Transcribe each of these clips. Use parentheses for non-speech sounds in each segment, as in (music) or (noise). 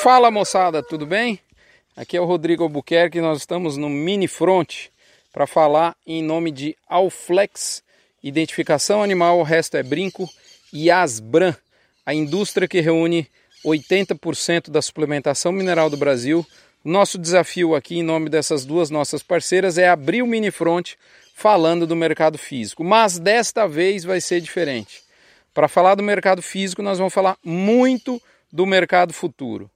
Fala moçada, tudo bem? Aqui é o Rodrigo Albuquerque, nós estamos no Mini Front para falar em nome de Alflex, identificação animal, o resto é brinco, e Asbran, a indústria que reúne 80% da suplementação mineral do Brasil. Nosso desafio aqui, em nome dessas duas nossas parceiras, é abrir o Mini Front falando do mercado físico, mas desta vez vai ser diferente. Para falar do mercado físico, nós vamos falar muito do mercado futuro.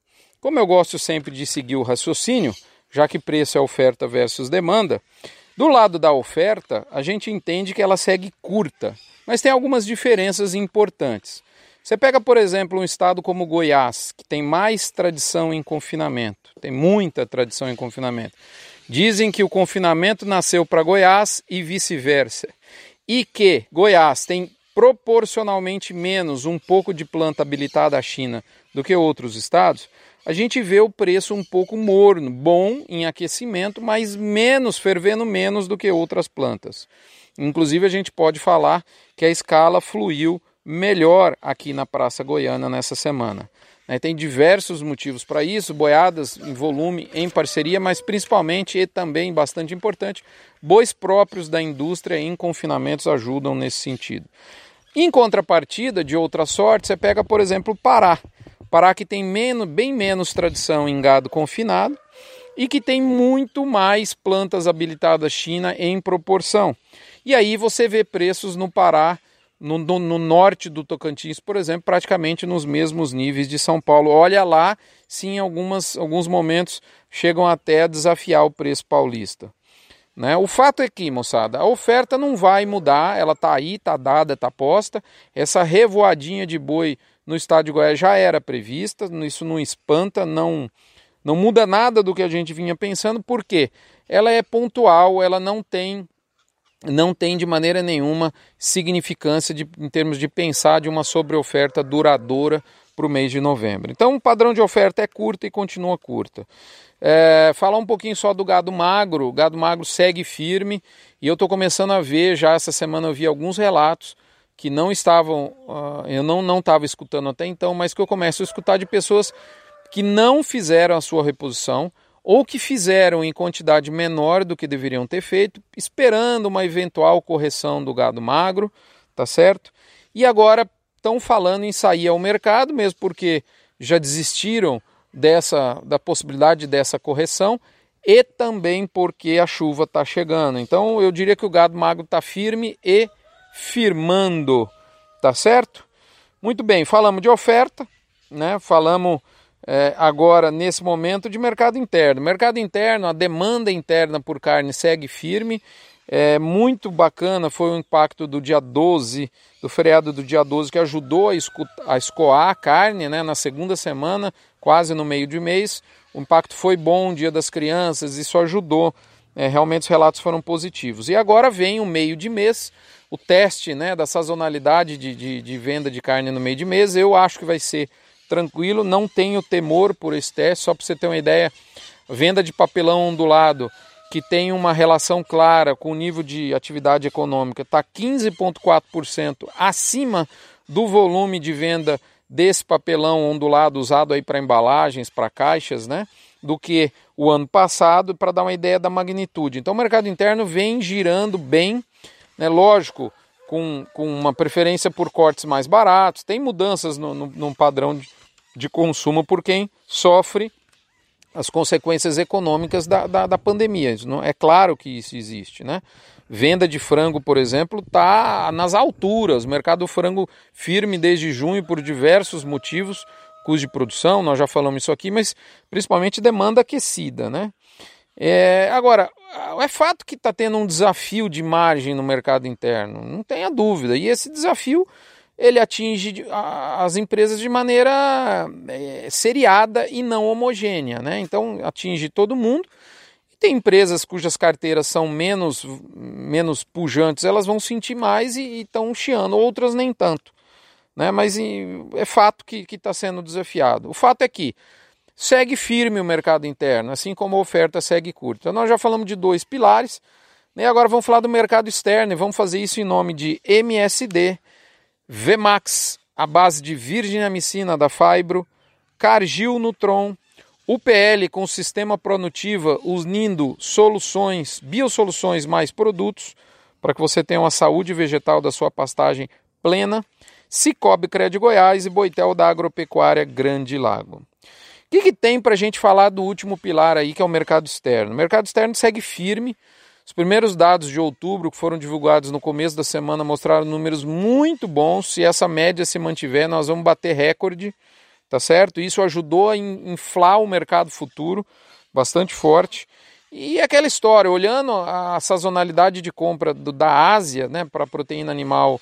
Como eu gosto sempre de seguir o raciocínio, já que preço é oferta versus demanda, do lado da oferta, a gente entende que ela segue curta, mas tem algumas diferenças importantes. Você pega, por exemplo, um estado como Goiás, que tem mais tradição em confinamento, tem muita tradição em confinamento. Dizem que o confinamento nasceu para Goiás e vice-versa. E que Goiás tem proporcionalmente menos um pouco de planta habilitada à China do que outros estados, a gente vê o preço um pouco morno, bom em aquecimento, mas menos, fervendo menos do que outras plantas. Inclusive, a gente pode falar que a escala fluiu melhor aqui na Praça Goiana nessa semana. Né, tem diversos motivos para isso, boiadas em volume, em parceria, mas principalmente e também bastante importante, bois próprios da indústria em confinamentos ajudam nesse sentido. Em contrapartida, de outra sorte, você pega, por exemplo, o Pará. Pará que tem menos, bem menos tradição em gado confinado e que tem muito mais plantas habilitadas China em proporção. E aí você vê preços no Pará, no, no, no, norte do Tocantins, por exemplo, praticamente nos mesmos níveis de São Paulo. Olha lá, sim, algumas, alguns momentos chegam até a desafiar o preço paulista. Né? O fato é que, moçada, a oferta não vai mudar, ela está aí, está dada, está posta. Essa revoadinha de boi no estado de Goiás já era prevista, isso não espanta, não, não muda nada do que a gente vinha pensando, porque ela é pontual, ela não tem não tem de maneira nenhuma significância de, em termos de pensar de uma sobreoferta duradoura para o mês de novembro. Então o padrão de oferta é curta e continua curta. É, falar um pouquinho só do gado magro. O gado magro segue firme e eu estou começando a ver, já essa semana eu vi alguns relatos que não estavam, uh, eu não não estava escutando até então, mas que eu começo a escutar de pessoas que não fizeram a sua reposição ou que fizeram em quantidade menor do que deveriam ter feito, esperando uma eventual correção do gado magro, tá certo? E agora estão falando em sair ao mercado, mesmo porque já desistiram dessa da possibilidade dessa correção e também porque a chuva está chegando. Então eu diria que o gado magro está firme e firmando, tá certo? Muito bem, falamos de oferta, né? Falamos é, agora nesse momento de mercado interno. Mercado interno, a demanda interna por carne segue firme. É muito bacana foi o impacto do dia 12, do feriado do dia 12, que ajudou a, a escoar a carne né, na segunda semana, quase no meio de mês. O impacto foi bom, dia das crianças, isso ajudou. É, realmente os relatos foram positivos. E agora vem o meio de mês, o teste né, da sazonalidade de, de, de, venda de carne no meio de mês, eu acho que vai ser tranquilo, não tenho temor por esse teste, só para você ter uma ideia, venda de papelão ondulado, que tem uma relação clara com o nível de atividade econômica, está 15,4% acima do volume de venda desse papelão ondulado usado aí para embalagens, para caixas, né? Do que o ano passado, para dar uma ideia da magnitude. Então o mercado interno vem girando bem né? Lógico, com, com uma preferência por cortes mais baratos, tem mudanças no, no, no padrão de, de consumo por quem sofre as consequências econômicas da, da, da, pandemia. Não, é claro que isso existe, né? Venda de frango, por exemplo, está nas alturas. O mercado do frango firme desde junho por diversos motivos, custo de produção, nós já falamos isso aqui, mas principalmente demanda aquecida, né? É, agora, é fato que está tendo um desafio de margem no mercado interno, não tenha dúvida. E esse desafio ele atinge as empresas de maneira é, seriada e não homogênea, né? Então atinge todo mundo. Tem empresas cujas carteiras são menos, menos pujantes, elas vão sentir mais e estão chiando, outras nem tanto. Né? Mas é fato que está sendo desafiado. O fato é que segue firme o mercado interno, assim como a oferta segue curta. Então nós já falamos de dois pilares, né? agora vamos falar do mercado externo e vamos fazer isso em nome de MSD, Vmax, a base de virginamicina da Fibro, Cargill Nutron, UPL com sistema Pronutiva unindo soluções, biosoluções mais produtos, para que você tenha uma saúde vegetal da sua pastagem plena, Cicobi Cred Goiás e Boitel da Agropecuária Grande Lago. O que, que tem para a gente falar do último pilar aí, que é o mercado externo? O mercado externo segue firme. Os primeiros dados de outubro, que foram divulgados no começo da semana, mostraram números muito bons. Se essa média se mantiver, nós vamos bater recorde, tá certo? Isso ajudou a inflar o mercado futuro bastante forte. E aquela história, olhando a sazonalidade de compra do, da Ásia né, para proteína animal,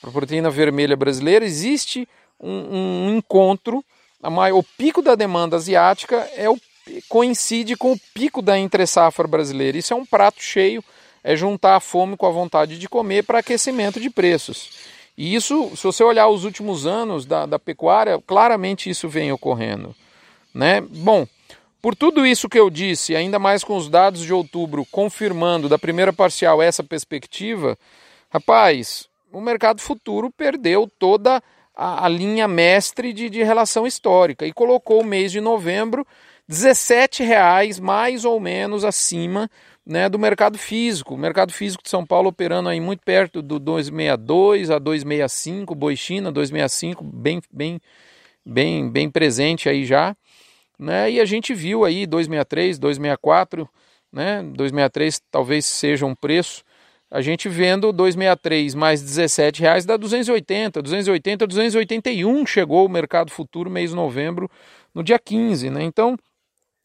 para proteína vermelha brasileira, existe um, um encontro. Maior, o pico da demanda asiática é o, coincide com o pico da entre-safra brasileira. Isso é um prato cheio, é juntar a fome com a vontade de comer para aquecimento de preços. E isso, se você olhar os últimos anos da, da pecuária, claramente isso vem ocorrendo. Né? Bom, por tudo isso que eu disse, ainda mais com os dados de outubro confirmando da primeira parcial essa perspectiva, rapaz, o mercado futuro perdeu toda a, a linha mestre de, de, relação histórica e colocou o mês de novembro 17 reais mais ou menos acima né, do mercado físico. O mercado físico de São Paulo operando aí muito perto do 262 a 265, Boi China 265, bem, bem, bem, bem presente aí já. Né? E a gente viu aí 263, 264, né? 263 talvez seja um preço. A gente vendo 263 mais 17 reais dá 280, 280, 281 chegou o mercado futuro mês de novembro no dia 15, né? Então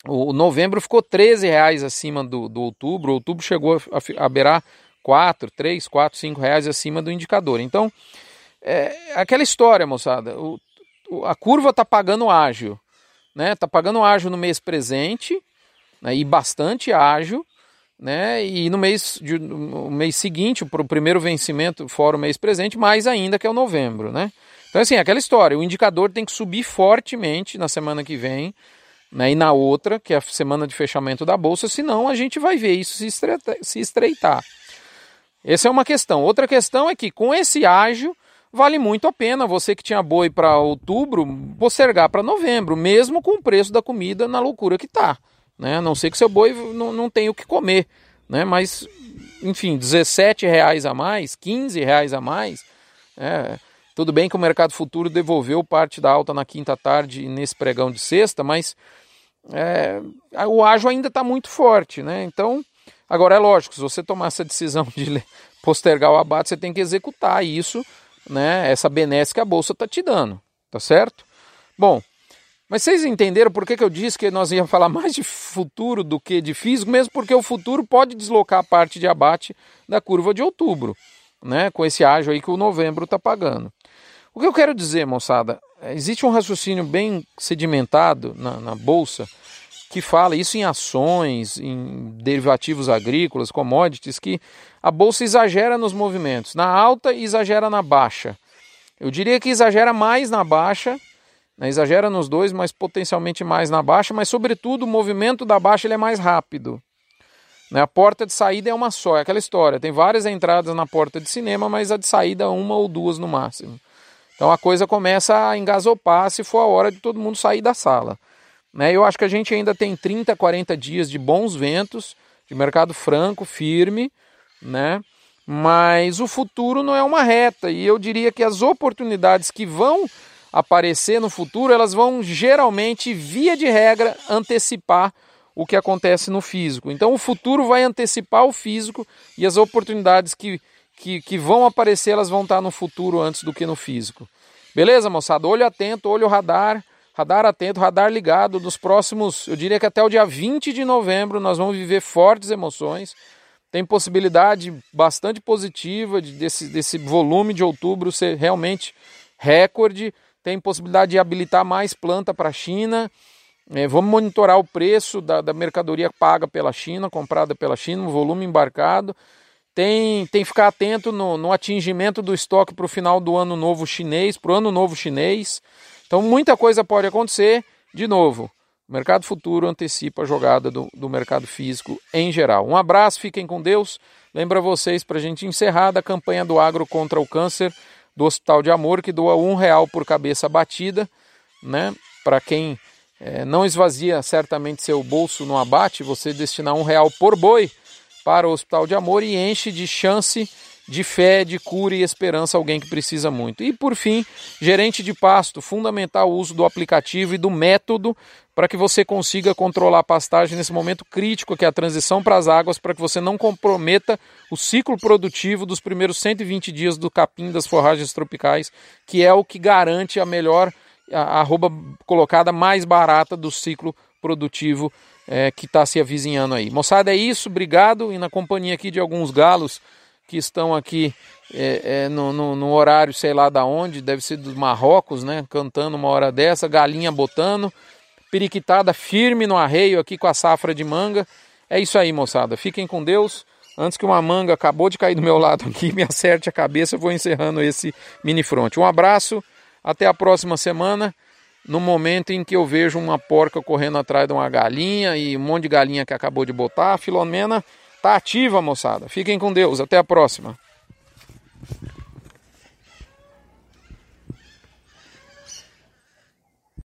o novembro ficou 13 reais acima do, do outubro, o outubro chegou a, a beirar 4, 3, 4, 5 reais acima do indicador. Então, é aquela história, moçada, o, a curva está pagando ágil né? Tá pagando ágil no mês presente, né? E bastante ágil, né? E no mês de, no mês seguinte, para o primeiro vencimento fora o mês presente, mais ainda que é o novembro, né? Então assim, aquela história, o indicador tem que subir fortemente na semana que vem, né? E na outra, que é a semana de fechamento da bolsa, senão a gente vai ver isso se estreitar. Se estreitar. Essa é uma questão. Outra questão é que com esse ágil vale muito a pena você que tinha boi para outubro postergar para novembro, mesmo com o preço da comida na loucura que está. Né? A não sei que seu boi não, não tenha o que comer, né? mas enfim, 17 reais a mais, 15 reais a mais. É, tudo bem que o mercado futuro devolveu parte da alta na quinta tarde nesse pregão de sexta, mas é, o ágio ainda está muito forte. Né? Então, agora é lógico, se você tomar essa decisão de postergar o abate, você tem que executar isso né, essa benesse que a bolsa está te dando, tá certo? Bom, mas vocês entenderam por que, que eu disse que nós íamos falar (laughs) mais de futuro do que de físico, mesmo porque o futuro pode deslocar a parte de abate da curva de outubro, né, com esse ágio aí que o novembro está pagando. O que eu quero dizer, moçada, existe um raciocínio bem sedimentado na, na bolsa que fala isso em ações, em derivativos agrícolas, commodities, que a bolsa exagera nos movimentos, na alta e exagera na baixa. Eu diria que exagera mais na baixa, né, exagera nos dois, mas potencialmente mais na baixa, mas sobretudo o movimento da baixa ele é mais rápido. Né, a porta de saída é uma só, é aquela história. Tem várias entradas na porta de cinema, mas a de saída uma ou duas no máximo. Então a coisa começa a engasopar se for a hora de todo mundo sair da sala. Né? Eu acho que a gente ainda tem 30, 40 dias de bons ventos, de mercado franco, firme, né? mas o futuro não é uma reta e eu diria que as oportunidades que vão aparecer no futuro, elas vão geralmente, via de regra, antecipar o que acontece no físico. Então o futuro vai antecipar o físico e as oportunidades que, que, que vão aparecer, elas vão estar no futuro antes do que no físico. Beleza, moçada? Olho atento, olho radar. Radar atento, radar ligado. Nos próximos, eu diria que até o dia 20 de novembro, nós vamos viver fortes emoções. Tem possibilidade bastante positiva de, desse, desse volume de outubro ser realmente recorde. Tem possibilidade de habilitar mais planta para a China. É, vamos monitorar o preço da, da mercadoria paga pela China, comprada pela China, o volume embarcado. Tem, tem que ficar atento no, no atingimento do estoque para o final do ano novo chinês, para o ano novo chinês. Então muita coisa pode acontecer. De novo, o mercado futuro antecipa a jogada do, do mercado físico em geral. Um abraço, fiquem com Deus. Lembra vocês para a gente encerrar da campanha do agro contra o câncer do Hospital de Amor, que doa um real por cabeça batida, né? para quem é, não esvazia certamente seu bolso no abate, você destinar um real por boi para o Hospital de Amor e enche de chance de fé, de cura e esperança alguém que precisa muito. E por fim, gerente de pasto, fundamental o uso do aplicativo e do método para que você consiga controlar a pastagem nesse momento crítico que é a transição para as águas, para que você não comprometa o ciclo produtivo dos primeiros 120 dias do capim das forragens tropicais, que é o que garante a melhor a arroba colocada mais barata do ciclo produtivo é, que está se avizinhando aí. Moçada, é isso, obrigado. E na companhia aqui de alguns galos que estão aqui é, é, no, no, no, horário, sei lá da onde, deve ser dos Marrocos, né? Cantando uma hora dessa, galinha botando, periquitada firme no arreio aqui com a safra de manga. É isso aí, moçada. Fiquem com Deus. Antes que uma manga acabou de cair do meu lado aqui, (laughs) me acerte a cabeça, eu vou encerrando esse mini front. Um abraço, até a próxima semana. No momento em que eu vejo uma porca correndo atrás de uma galinha e um monte de galinha que acabou de botar, a Filomena Tá ativa, moçada. Fiquem com Deus. Até a próxima.